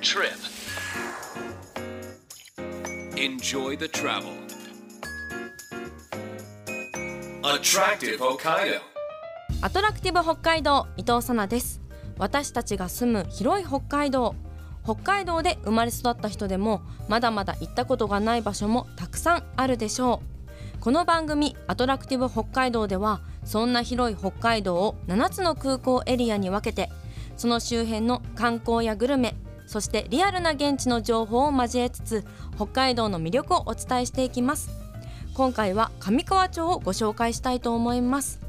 trip. Enjoy the travel. Attractive Hokkaido. アトラクティブ北海道伊藤さなです私たちが住む広い北海道北海道で生まれ育った人でもまだまだ行ったことがない場所もたくさんあるでしょうこの番組アトラクティブ北海道ではそんな広い北海道を7つの空港エリアに分けてその周辺の観光やグルメそしてリアルな現地の情報を交えつつ北海道の魅力をお伝えしていきます。今回は上川町をご紹介したいと思います。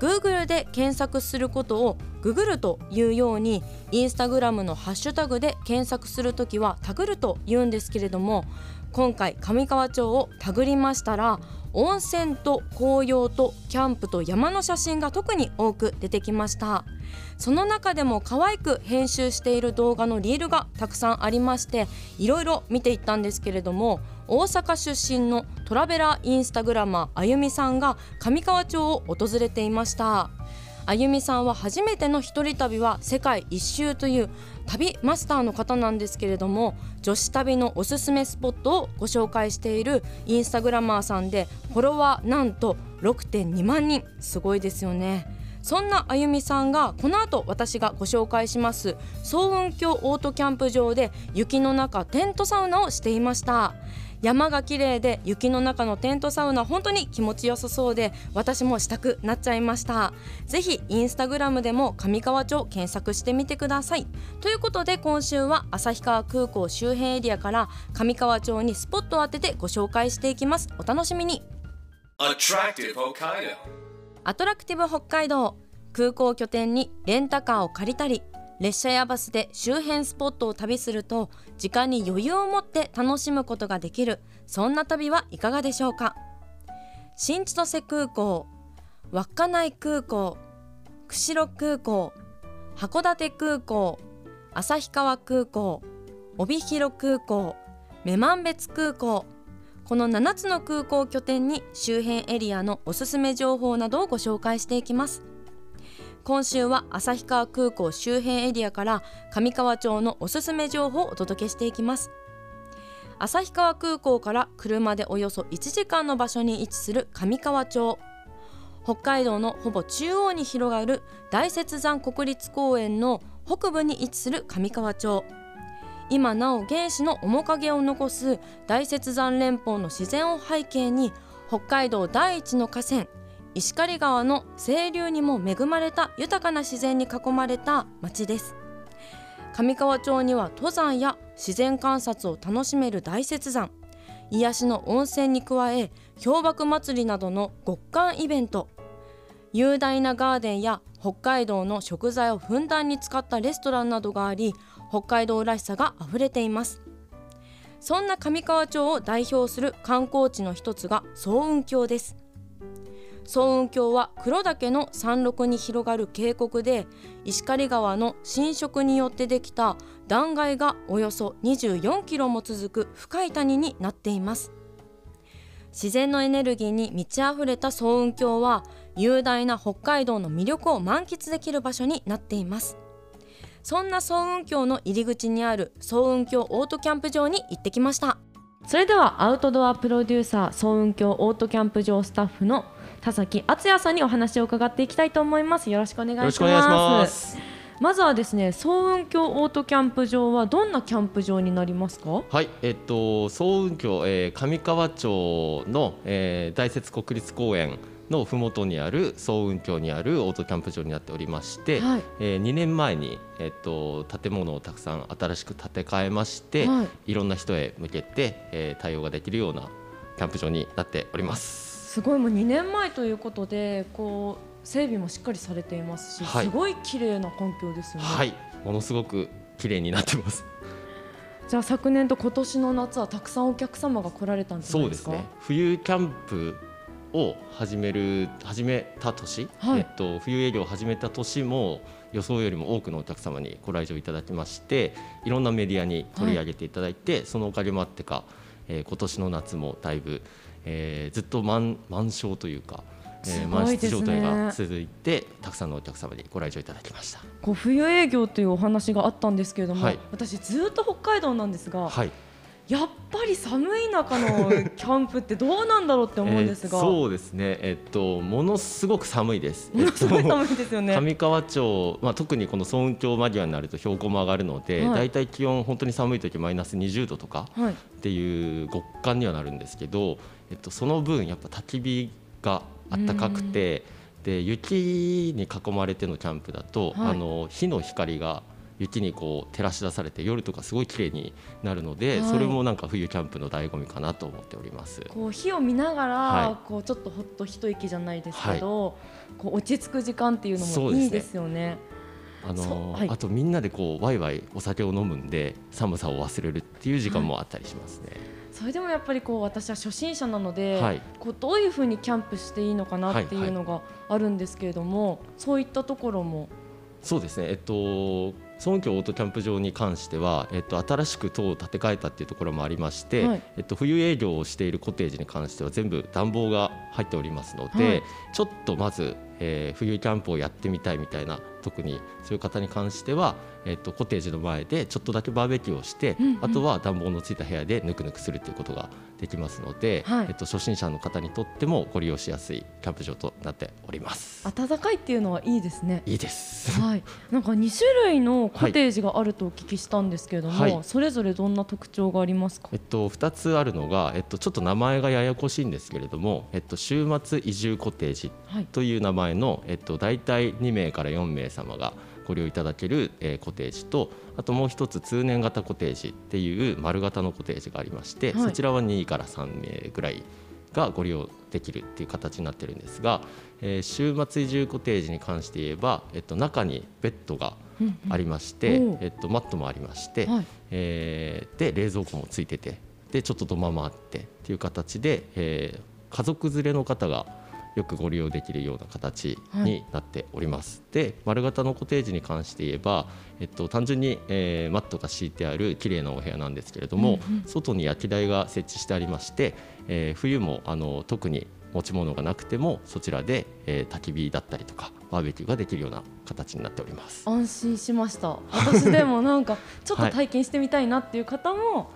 Google で検索することをググるというようにインスタグラムのハッシュタグで検索するときはタグると言うんですけれども今回上川町をタグりましたら温泉と紅葉とキャンプと山の写真が特に多く出てきました。その中でも可愛く編集している動画のリールがたくさんありましていろいろ見ていったんですけれども大阪出身のトラベラーインスタグラマーあゆみさんが上川町を訪れていました。あゆみさんは初めての一人旅は世界一周という旅マスターの方なんですけれども女子旅のおすすめスポットをご紹介しているインスタグラマーさんでフォロワーなんと6.2万人。すごいですよね。そんなあゆみさんがこの後私がご紹介します総雲峡オートキャンプ場で雪の中テントサウナをしていました。山が綺麗で雪の中のテントサウナ本当に気持ちよさそうで私もしたくなっちゃいました。ぜひインスタグラムでも上川町検索してみてください。ということで今週は旭川空港周辺エリアから上川町にスポットを当ててご紹介していきます。お楽しみに.アトラクティブ北海道。空港拠点にレンタカーを借りたり列車やバスで周辺スポットを旅すると時間に余裕を持って楽しむことができる。そんな旅はいかがでしょうか？新千歳空港稚内空港釧路空港函館空港旭川空港帯広空港女満別空港。この7つの空港拠点に周辺エリアのおすすめ情報などをご紹介していきます。今週は旭川空港周辺エリアから上川町のおすすめ情報をお届けしていきます。旭川空港から車でおよそ1時間の場所に位置する上川町。北海道のほぼ中央に広がる大雪山国立公園の北部に位置する上川町。今なお原始の面影を残す大雪山連峰の自然を背景に北海道第一の河川石狩川の清流にも恵まれた豊かな自然に囲まれた町です。上川町には登山や自然観察を楽しめる大雪山。癒しの温泉に加え氷瀑祭りなどの極寒イベント。雄大なガーデンや北海道の食材をふんだんに使ったレストランなどがあり北海道らしさがあふれています。そんな上川町を代表する観光地の一つが総雲峡です。総雲峡は黒岳の山麓に広がる渓谷で石狩川の浸食によってできた断崖がおよそ24キロも続く深い谷になっています。自然のエネルギーに満ち溢れた総雲峡は雄大な北海道の魅力を満喫できる場所になっています。そんな総雲峡の入り口にある総雲峡オートキャンプ場に行ってきました。それではアウトドアプロデューサー総雲峡オートキャンプ場スタッフの田崎敦也さんにお話を伺っていきたいと思います。よろしくお願いします。まずはですね総雲峡オートキャンプ場はどんなキャンプ場になりますか？はい、えっと、総雲峡、えー、上川町の、えー、大雪国立公園のふもとにある総雲峡にあるオートキャンプ場になっておりまして、はい。えー、2年前に、えっと、建物をたくさん新しく建て替えまして、はい。い、ろんな人へ向けて、えー、対応ができるようなキャンプ場になっております。すごいもう2年前ということでこう整備もしっかりされていますし、はい。すごい綺麗な環境ですよね、はい、ものすごく綺麗になってます。じゃあ昨年と今年の夏はたくさんお客様が来られたんでか？そうですすね。冬キャンプを始める始めた年、はい。えっと冬営業を始めた年も予想よりも多くのお客様にご来場いただきまして、いろんなメディアに取り上げていただいて、そのおかげもあってか、えー今年の夏もだいぶ、えーずっと満満床というか、えー、満室状態が続いてたくさんのお客様にご来場いただきました。こう冬営業というお話があったんですけれども、はい私ずっと北海道なんですが、はい、やっぱり寒い中のキャンプってどうなんだろうって思うんですが、えーそうですね。えっとものすごく寒いです。ものすごいえっと寒いですよね。上川町、まあ、特にこの層雲峡間際になると標高も上がるので、はいだいたい気温本当に寒い時マイナス20度とかはい、っていう極寒にはなるんですけど、えっと、その分やっぱ焚き火があったかくてで雪に囲まれてのキャンプだと、はい。あの火の光が雪にこう照らし出されて夜とかすごい綺麗になるので、はい。それもなんか冬キャンプの醍醐味かなと思っております。こう火を見ながら、はこうちょっとほっと一息じゃないですけど、こう落ち着く時間っていうのもいいですよね。あのあとみんなでこうワイワイお酒を飲むんで寒さを忘れるっていう時間もあったりしますね。それでもやっぱりこう私は初心者なので、はい。こうどういうふうにキャンプしていいのかなっていうのがあるんですけれども、そういったところも。そうですね、えっと、孫京オートキャンプ場に関しては、えっと、新しく塔を建て替えたっていうところもありまして、はい。えっと、冬営業をしているコテージに関しては全部暖房が入っておりますので、はい。ちょっとまず、えー冬キャンプをやってみたいみたいな特にそういう方に関しては、えっと、コテージの前でちょっとだけバーベキューをして、うんうん。あとは暖房のついた部屋でぬくぬくするということができますので、はい。えっと、初心者の方にとってもご利用しやすいキャンプ場となっております。暖かいっていうのはいいですね。いいです。はい、なんか2種類のコテージがあるとお聞きしたんですけれども、はい。それぞれどんな特徴がありますか？えっと、2つあるのが、えっと、ちょっと名前がややこしいんですけれども、えっと、週末移住コテージはい。という名前の、えっと、大体2名から4名様がご利用いただける、えーコテージとあともう一つ通年型コテージっていう丸型のコテージがありまして、はい。そちらは2から3名ぐらいがご利用できるっていう形になってるんですが、えー週末移住コテージに関して言えば、えっと、中にベッドがうんうん。ありまして、おう。えっと、マットもありまして、はい。えーで冷蔵庫もついててでちょっと土間もあってっていう形で、えー家族連れの方がよくご利用できるような形になっております。で丸型のコテージに関して言えば、えっと、単純に、えーマットが敷いてある綺麗なお部屋なんですけれども、うんうん。外に焼き台が設置してありまして、えー冬もあの特に持ち物がなくてもそちらで、えー焚き火だったりとかバーベキューができるような形になっております。安心しました。私でも なんかちょっと体験してみたいなっていう方も、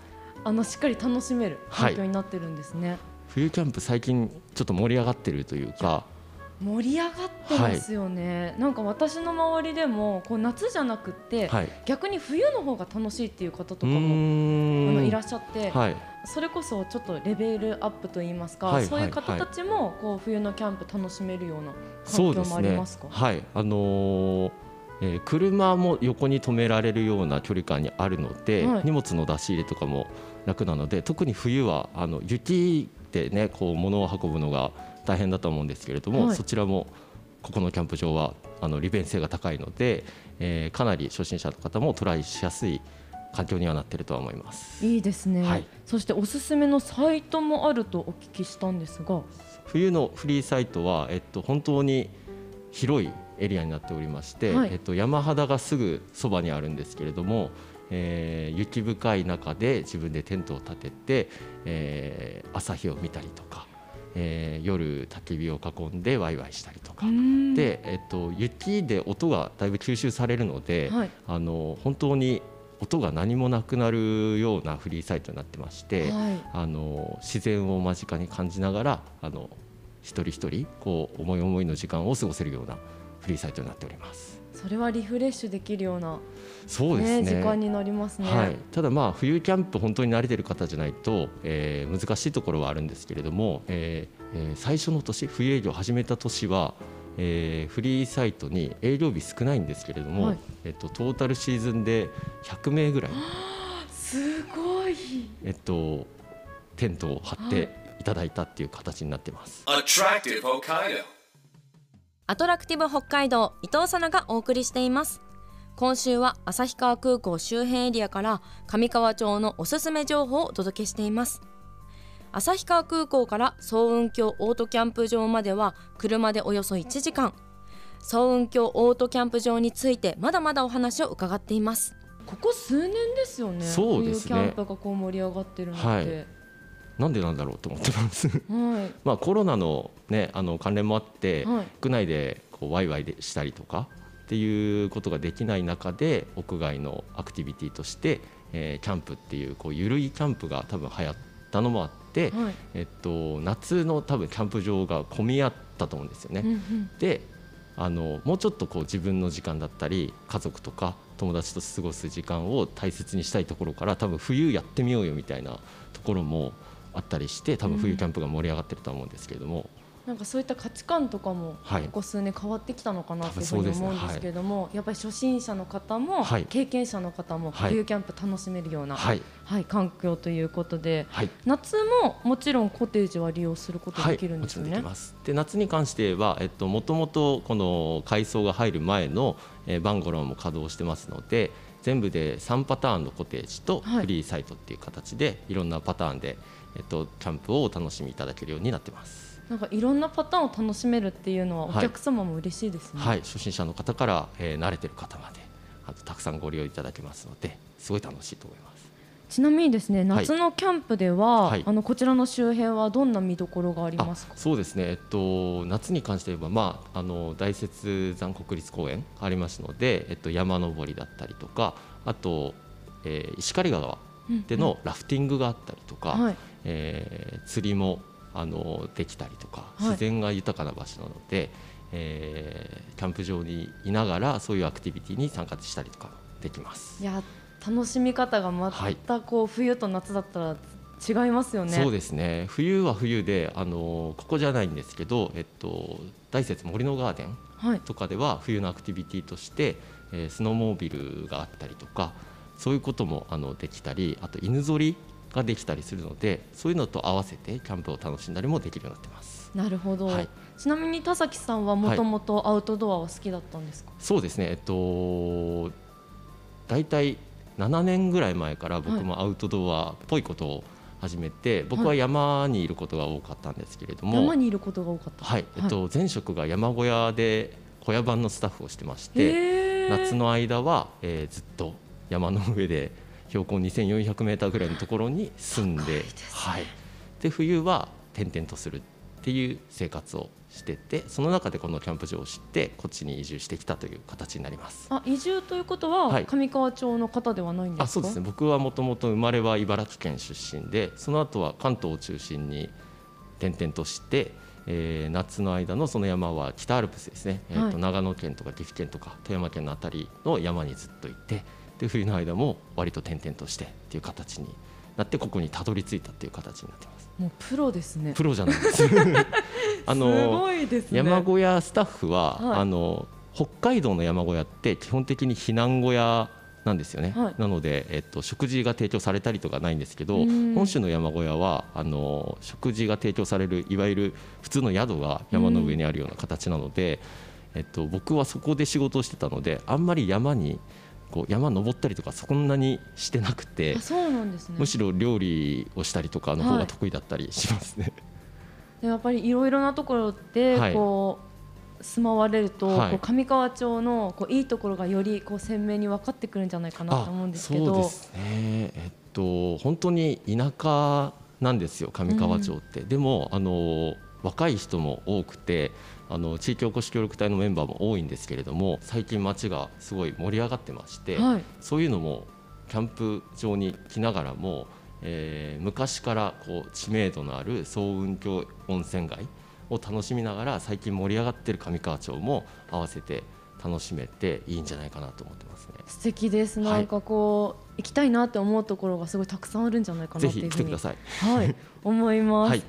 あのしっかり楽しめる環境になってるんですね、冬キャンプ最近ちょっと盛り上がってるというか。盛り上がってますよね、なんか私の周りでもこう夏じゃなくって、はい。逆に冬の方が楽しいっていう方とかうもいらっしゃって、はい。それこそちょっとレベルアップといいますか、はいそういう方たちもこう冬のキャンプ楽しめるような環境もありますか？はい。あのーえー車も横に止められるような距離感にあるので、はい。荷物の出し入れとかも楽なので特に冬はあの雪でねこう物を運ぶのが大変だと思うんですけれども、はい。そちらもここのキャンプ場はあの利便性が高いので、えーかなり初心者の方もトライしやすい環境にはなっているとは思います。いいですね、はい。そしておすすめのサイトもあるとお聞きしたんですが、冬のフリーサイトは、えっと、本当に広いエリアになっておりまして、はい。えっと、山肌がすぐそばにあるんですけれども、えー雪深い中で自分でテントを立てて、えー朝日を見たりとか、えー夜焚き火を囲んでワイワイしたりとか。で、えっと、雪で音がだいぶ吸収されるので、はいあの本当に音が何もなくなるようなフリーサイトになってまして、はいあの自然を間近に感じながらあの一人一人こう思い思いの時間を過ごせるようなフリーサイトになっております。それはリフレッシュできるような、そうですねね時間になりますね。はい、ただまあ冬キャンプ本当に慣れてる方じゃないと、えー難しいところはあるんですけれども、えーえー最初の年冬営業を始めた年は、えーフリーサイトに営業日少ないんですけれども、はいえっと、トータルシーズンで100名ぐらい、すごい。えっと、テントを張っていただいたっていう形になってます。Attractive Hokkaido. アトラクティブ北海道伊藤さながお送りしています。今週は旭川空港周辺エリアから上川町のおすすめ情報をお届けしています。旭川空港から総雲峡オートキャンプ場までは車でおよそ1時間。総雲峡オートキャンプ場についてまだまだお話を伺っています。ここ数年ですよね。そうですね。冬キャンプがこう盛り上がってるのって、はいなんでなんだろうと思ってます。はい。まあコロナの,、ね、あの関連もあって、はい。屋内でこうワイワイでしたりとかっていうことができない中で屋外のアクティビティとして、えーキャンプっていうこう緩いキャンプが多分流行ったのもあって、はい。えっと、夏の多分キャンプ場が混み合ったと思うんですよね。うんうん。であのもうちょっとこう自分の時間だったり家族とか友達と過ごす時間を大切にしたいところから多分冬やってみようよみたいなところもあったりして多分冬キャンプが盛り上がってるとは思うんですけれども、なんかそういった価値観とかもはい。ここ数年変わってきたのかなというふうに思うんですけれども、やっぱり初心者の方も、はい。経験者の方もはい。冬キャンプ楽しめるような、はい。はい、環境ということではい。夏ももちろんコテージは利用することできるんですよね。できます。で夏に関しては、えっと、もともとこの改装が入る前の、えーバンゴローも稼働してますので全部で3パターンのコテージとはい。フリーサイトっていう形で、い、ろんなパターンで、えっと、キャンプをお楽しみいただけるようになってます。なんかいろんなパターンを楽しめるっていうのはおはい客様も嬉しいですね。はい、初心者の方から、えー慣れてる方まであとたくさんご利用いただけますのですごい楽しいと思います。ちなみにですねはい夏のキャンプでは、はいあのこちらの周辺はどんな見どころがありあますか？そうですね、えっと、夏に関して言えば、まあ、あの大雪山国立公園ありますので、えっと、山登りだったりとかあと、えー石狩川でのラフティングがあったりとか、はい。えー釣りもあのできたりとか、はい。自然が豊かな場所なので、えーキャンプ場にいながらそういうアクティビティに参加したりとかできます。いや楽しみ方がまたこう、冬と夏だったら違いますよね。そうですね。冬は冬であのここじゃないんですけど、えっと、大雪森のガーデンはい。とかでは冬のアクティビティとして、えースノーモービルがあったりとかそういうこともあのできたりあと犬ぞりができたりするのでそういうのと合わせてキャンプを楽しんだりもできるようになってます。なるほど、はい。ちなみに田崎さんはもともとアウトドアは好きだったんですか、そうですね。えっと大体7年ぐらい前から僕もアウトドアっぽいことを始めて、僕は山にいることが多かったんですけれども、山にいることが多かった。はい、えっと、前職が山小屋で小屋番のスタッフをしてまして、夏の間は、えーずっと山の上で標高2400メーターぐらいのところに住んで、はい、で冬は転々とするっていう生活をしててその中でこのキャンプ場を知ってこっちに移住してきたという形になります。あ移住ということは、はい。上川町の方ではないんですか？あそうですね。僕はもともと生まれは茨城県出身でその後は関東を中心に転々として、えー夏の間のその山は北アルプスですね、えーとはい。長野県とか岐阜県とか富山県のあたりの山にずっといてで冬の間も割と転々としてっていう形になってここにたどり着いたっていう形になってます。もうプロですね。プロじゃないです。あすのね。山小屋スタッフは、はい。あの北海道の山小屋って基本的に避難小屋なんですよね、はい。なので、えっと、食事が提供されたりとかないんですけどうん。本州の山小屋はあの食事が提供されるいわゆる普通の宿が山の上にあるような形なので、えっと、僕はそこで仕事をしてたのであんまり山にこう山登ったりとかそんなにしてなくてあそうなんですね。むしろ料理をしたりとかの方はい。が得意だったりしますね。でやっぱりいろいろなところではい。こう、住まわれると、はい。こう上川町のこういいところがよりこう鮮明に分かってくるんじゃないかなと思うんですけど。そうですね。えっと本当に田舎なんですよ上川町って、でもあの若い人も多くてあの地域おこし協力隊のメンバーも多いんですけれども最近町がすごい盛り上がってまして、はい。そういうのもキャンプ場に来ながらも、えー昔からこう知名度のある総雲峡温泉街を楽しみながら最近盛り上がってる上川町も合わせて楽しめていいんじゃないかなと思ってますね。素敵です。はい。なんかこう、行きたいなって思うところがすごいたくさんあるんじゃないかなぜひ来てください。はい。思います、はい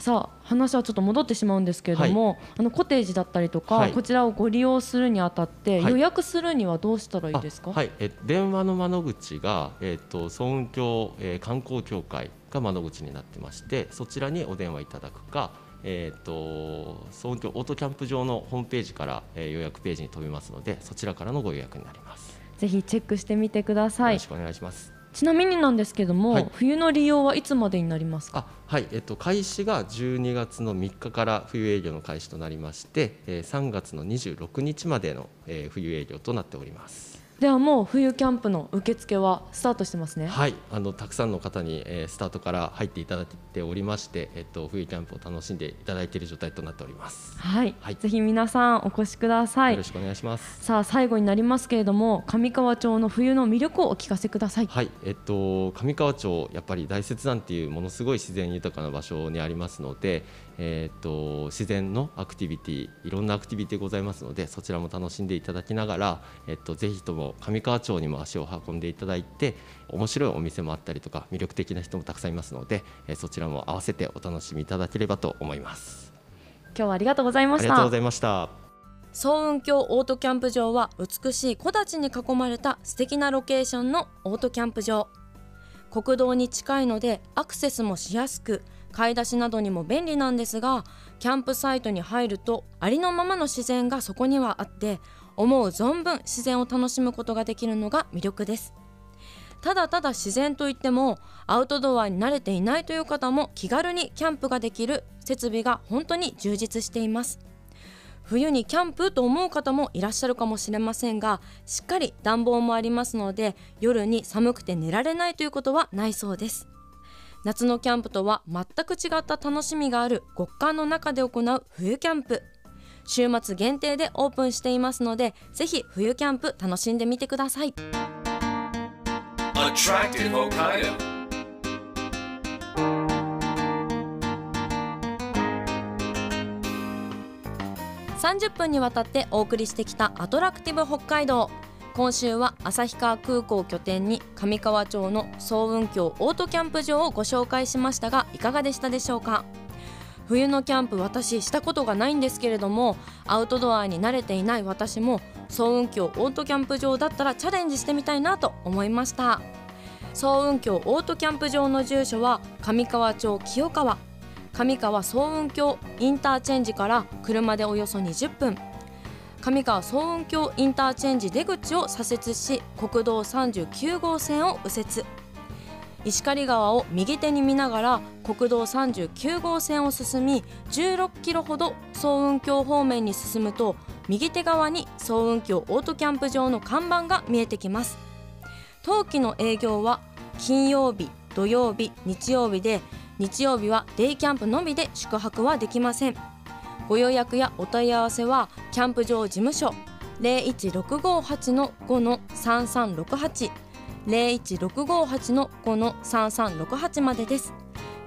さあ話はちょっと戻ってしまうんですけれども、あのコテージだったりとか、はい。こちらをご利用するにあたって、はい。予約するにはどうしたらいいですか？あはい、え電話の窓口が、えっと総雲峡、えー観光協会が窓口になってましてそちらにお電話いただくか、えっと総雲峡オートキャンプ場のホームページから、えー予約ページに飛びますのでそちらからのご予約になります。ぜひチェックしてみてください。よろしくお願いします。ちなみになんですけども、はい。冬の利用はいつまでになりますか？あはい、えっと開始が12月の3日から冬営業の開始となりまして、えー3月の26日までの、えー冬営業となっております。ではもう冬キャンプの受付はスタートしてますね。はい。あのたくさんの方に、えー、スタートから入っていただいておりまして、えっと、冬キャンプを楽しんでいただいている状態となっております。はい、はい、ぜひ皆さんお越しください。よろしくお願いします。さあ最後になりますけれども上川町の冬の魅力をお聞かせください。はい。えっと上川町やっぱり大雪山っていうものすごい自然豊かな場所にありますので、えーと、自然のアクティビティいろんなアクティビティございますのでそちらも楽しんでいただきながら、えーと、ぜひとも上川町にも足を運んでいただいて面白いお店もあったりとか魅力的な人もたくさんいますので、えー、そちらも合わせてお楽しみいただければと思います。今日はありがとうございました。ありがとうございました。総雲峡オートキャンプ場は美しい木立に囲まれた素敵なロケーションのオートキャンプ場。国道に近いのでアクセスもしやすく買い出しなどにも便利なんですがキャンプサイトに入るとありのままの自然がそこにはあって思う存分自然を楽しむことができるのが魅力ですただただ自然といってもアウトドアに慣れていないという方も気軽にキャンプができる設備が本当に充実しています。冬にキャンプと思う方もいらっしゃるかもしれませんがしっかり暖房もありますので夜に寒くて寝られないということはないそうです。夏のキャンプとは全く違った楽しみがある極寒の中で行う冬キャンプ。週末限定でオープンしていますのでぜひ冬キャンプ楽しんでみてください。30分にわたってお送りしてきたアトラクティブ北海道今週は旭川空港拠点に上川町の総雲峡オートキャンプ場をご紹介しましたがいかがでしたでしょうか？冬のキャンプ私したことがないんですけれどもアウトドアに慣れていない私も総雲峡オートキャンプ場だったらチャレンジしてみたいなと思いました。総雲峡オートキャンプ場の住所は上川町清川。上川総雲峡インターチェンジから車でおよそ20分。上川総雲峡インターチェンジ出口を左折し国道39号線を右折。石狩川を右手に見ながら国道39号線を進み16キロほど総雲峡方面に進むと右手側に総雲峡オートキャンプ場の看板が見えてきます。冬季の営業は金曜日土曜日日曜日で日曜日はデイキャンプのみで宿泊はできません。ご予約やお問い合わせはキャンプ場事務所01658の5の3368 01658の5の3368までです。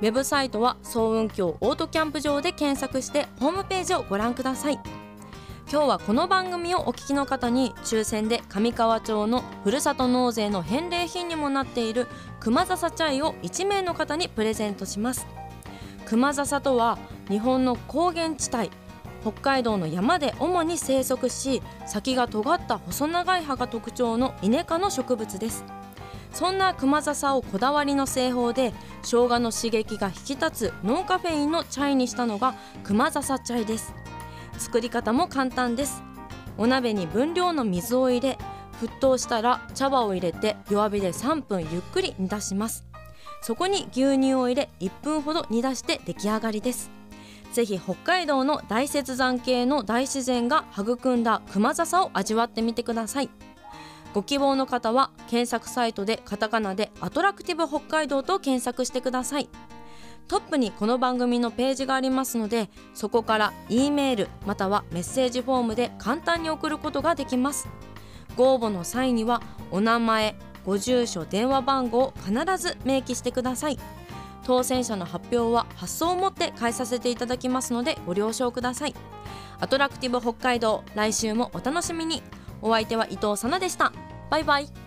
ウェブサイトは総運峡オートキャンプ場で検索してホームページをご覧ください。今日はこの番組をお聞きの方に抽選で上川町のふるさと納税の返礼品にもなっている熊笹チャイを1名の方にプレゼントします。熊笹とは日本の高原地帯北海道の山で主に生息し先が尖った細長い葉が特徴のイネ科の植物です。そんなクマ笹をこだわりの製法で生姜の刺激が引き立つノンカフェインのチャイにしたのがクマ笹チャイです。作り方も簡単です。お鍋に分量の水を入れ沸騰したら茶葉を入れて弱火で3分ゆっくり煮出します。そこに牛乳を入れ1分ほど煮出して出来上がりです。ぜひ北海道の大雪山系の大自然が育んだ熊笹を味わってみてください。ご希望の方は検索サイトでカタカナでアトラクティブ北海道と検索してください。トップにこの番組のページがありますのでそこから E メールまたはメッセージフォームで簡単に送ることができます。ご応募の際にはお名前ご住所電話番号を必ず明記してください。当選者の発表は発送をもって返させていただきますのでご了承ください。アトラクティブ北海道来週もお楽しみに。お相手は伊藤さなでした。バイバイ。